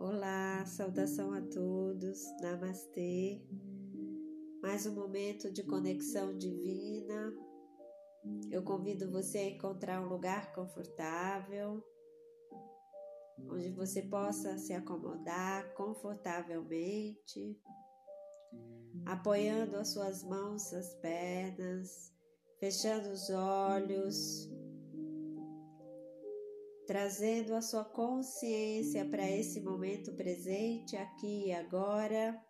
Olá, saudação a todos, Namastê. Mais um momento de conexão divina. Eu convido você a encontrar um lugar confortável, onde você possa se acomodar confortavelmente, apoiando as suas mãos nas pernas, fechando os olhos trazendo a sua consciência para esse momento presente, aqui e agora,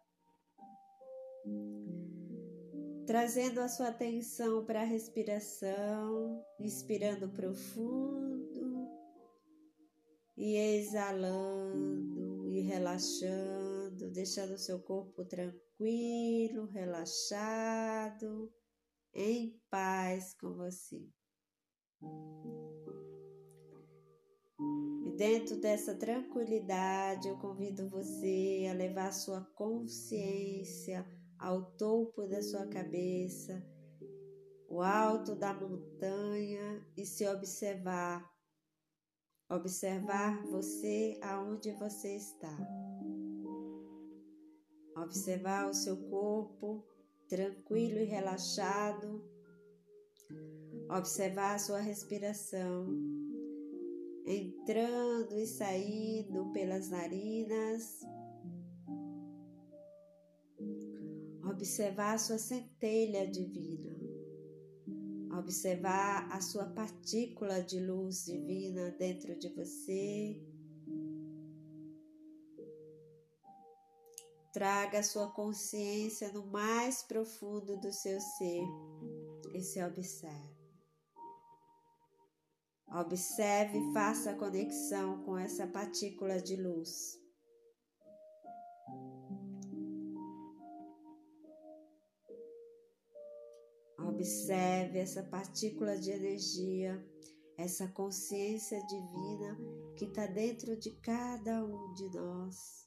trazendo a sua atenção para a respiração, inspirando profundo e exalando e relaxando, deixando o seu corpo tranquilo, relaxado, em paz com você. Dentro dessa tranquilidade, eu convido você a levar sua consciência ao topo da sua cabeça, o alto da montanha e se observar. Observar você aonde você está. Observar o seu corpo tranquilo e relaxado. Observar a sua respiração entrando e saindo pelas narinas. Observar a sua centelha divina. Observar a sua partícula de luz divina dentro de você. Traga a sua consciência no mais profundo do seu ser e se observe. Observe e faça conexão com essa partícula de luz. Observe essa partícula de energia, essa consciência divina que está dentro de cada um de nós.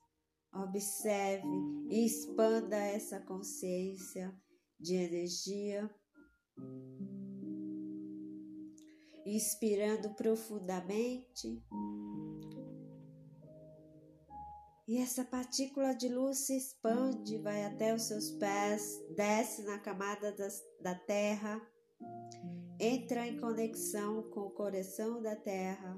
Observe e expanda essa consciência de energia inspirando profundamente. E essa partícula de luz se expande, vai até os seus pés, desce na camada das, da terra, entra em conexão com o coração da terra,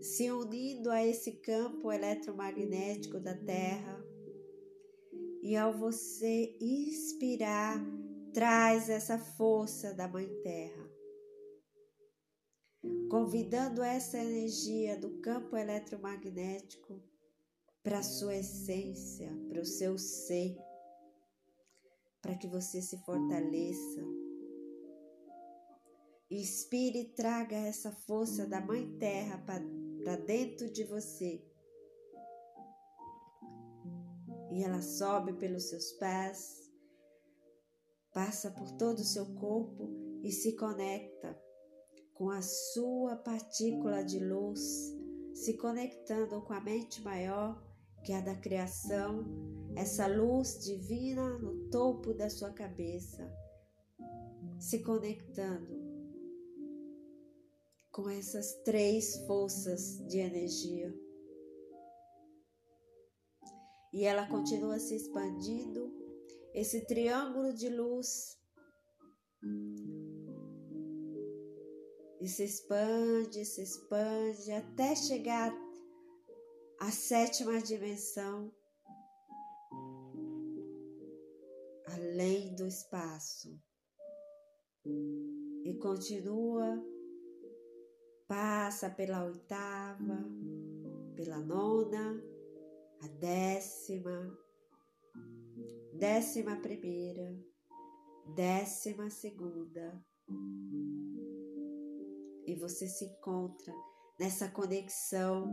se unindo a esse campo eletromagnético da terra. E ao você inspirar, traz essa força da Mãe Terra, convidando essa energia do campo eletromagnético para a sua essência, para o seu ser, para que você se fortaleça. Inspire e traga essa força da Mãe Terra para dentro de você. E ela sobe pelos seus pés, passa por todo o seu corpo e se conecta com a sua partícula de luz, se conectando com a mente maior, que é a da criação, essa luz divina no topo da sua cabeça, se conectando com essas três forças de energia. E ela continua se expandindo esse triângulo de luz. E se expande, se expande até chegar à sétima dimensão, além do espaço, e continua, passa pela oitava, pela nona, a décima, décima primeira, décima segunda. E você se encontra nessa conexão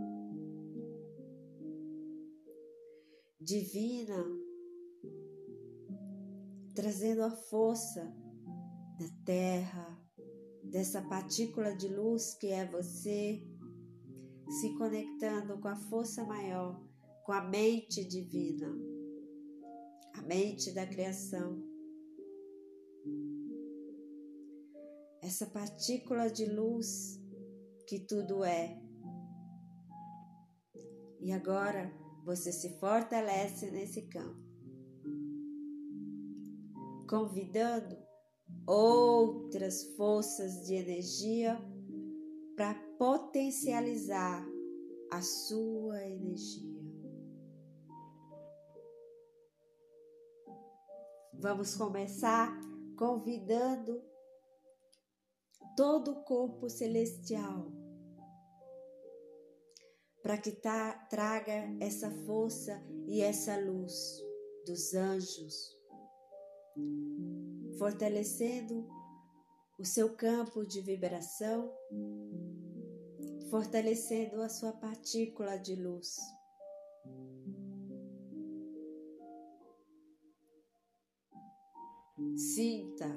divina, trazendo a força da terra, dessa partícula de luz que é você, se conectando com a força maior, com a mente divina mente da criação. Essa partícula de luz que tudo é, E agora você se fortalece nesse campo, convidando outras forças de energia para potencializar a sua energia. Vamos começar convidando todo o corpo celestial para que traga essa força e essa luz dos anjos, fortalecendo o seu campo de vibração, fortalecendo a sua partícula de luz. Sinta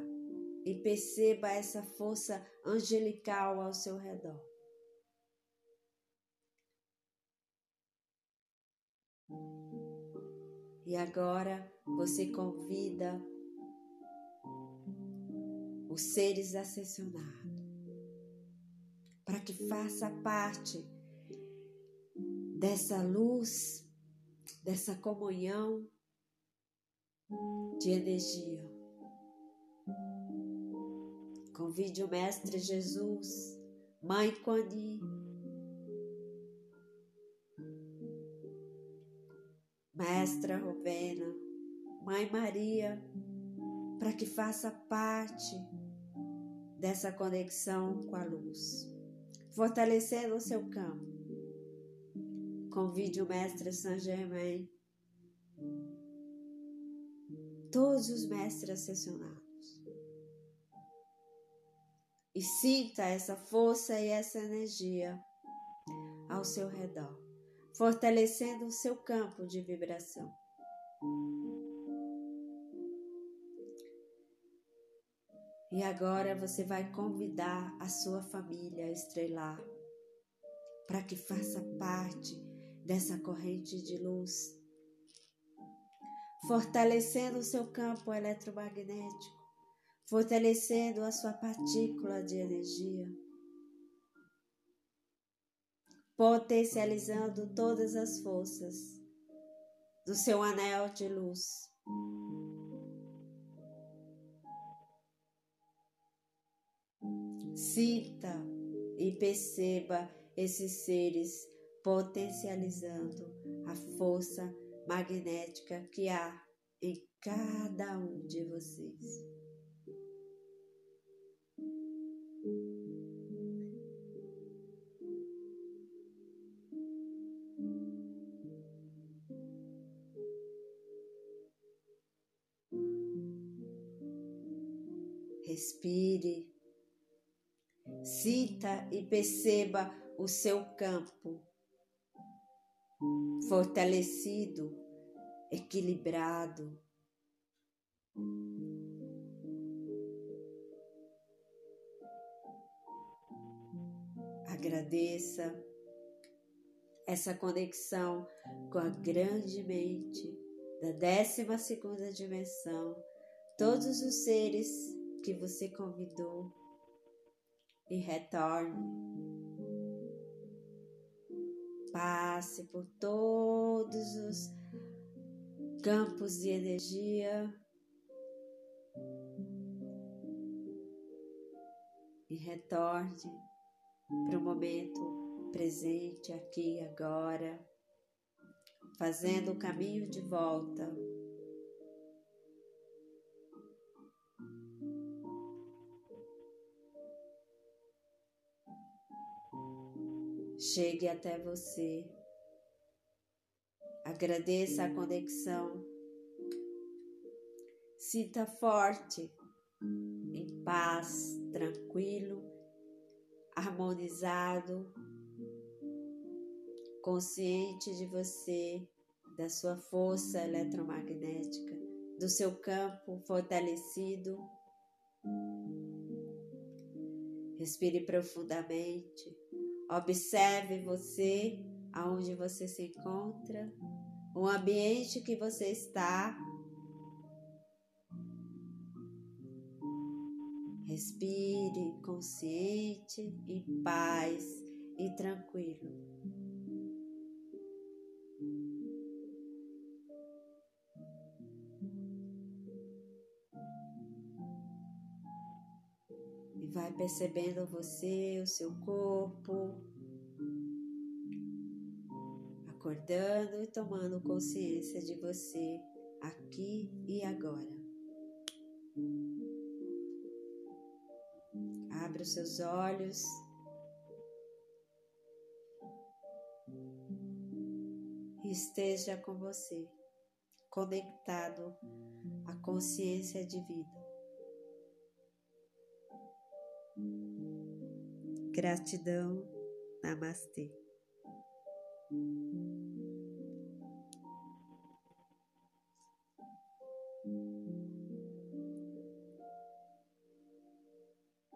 e perceba essa força angelical ao seu redor. E agora você convida os seres ascensionados para que faça parte dessa luz, dessa comunhão de energia. Convide o Mestre Jesus, Mãe Kuan Mestra Rovena, Mãe Maria, para que faça parte dessa conexão com a luz, fortalecendo o seu campo. Convide o Mestre Saint Germain, todos os mestres ascensionados e sinta essa força e essa energia ao seu redor, fortalecendo o seu campo de vibração. E agora você vai convidar a sua família estrelar para que faça parte dessa corrente de luz, fortalecendo o seu campo eletromagnético fortalecendo a sua partícula de energia, potencializando todas as forças do seu anel de luz. Sinta e perceba esses seres potencializando a força magnética que há em cada um de vocês. Respire, cita e perceba o seu campo fortalecido, equilibrado. Agradeça essa conexão com a grande mente da décima segunda dimensão, todos os seres que você convidou e retorne. Passe por todos os campos de energia e retorne para o momento presente, aqui e agora, fazendo o caminho de volta chegue até você. Agradeça a conexão. Sinta forte, em paz, tranquilo, harmonizado, consciente de você, da sua força eletromagnética, do seu campo fortalecido. Respire profundamente. Observe você, aonde você se encontra, o ambiente que você está. Respire consciente, em paz e tranquilo. E vai percebendo você, o seu corpo, acordando e tomando consciência de você aqui e agora. Abra os seus olhos. Esteja com você, conectado à consciência divina. Gratidão. Namastê.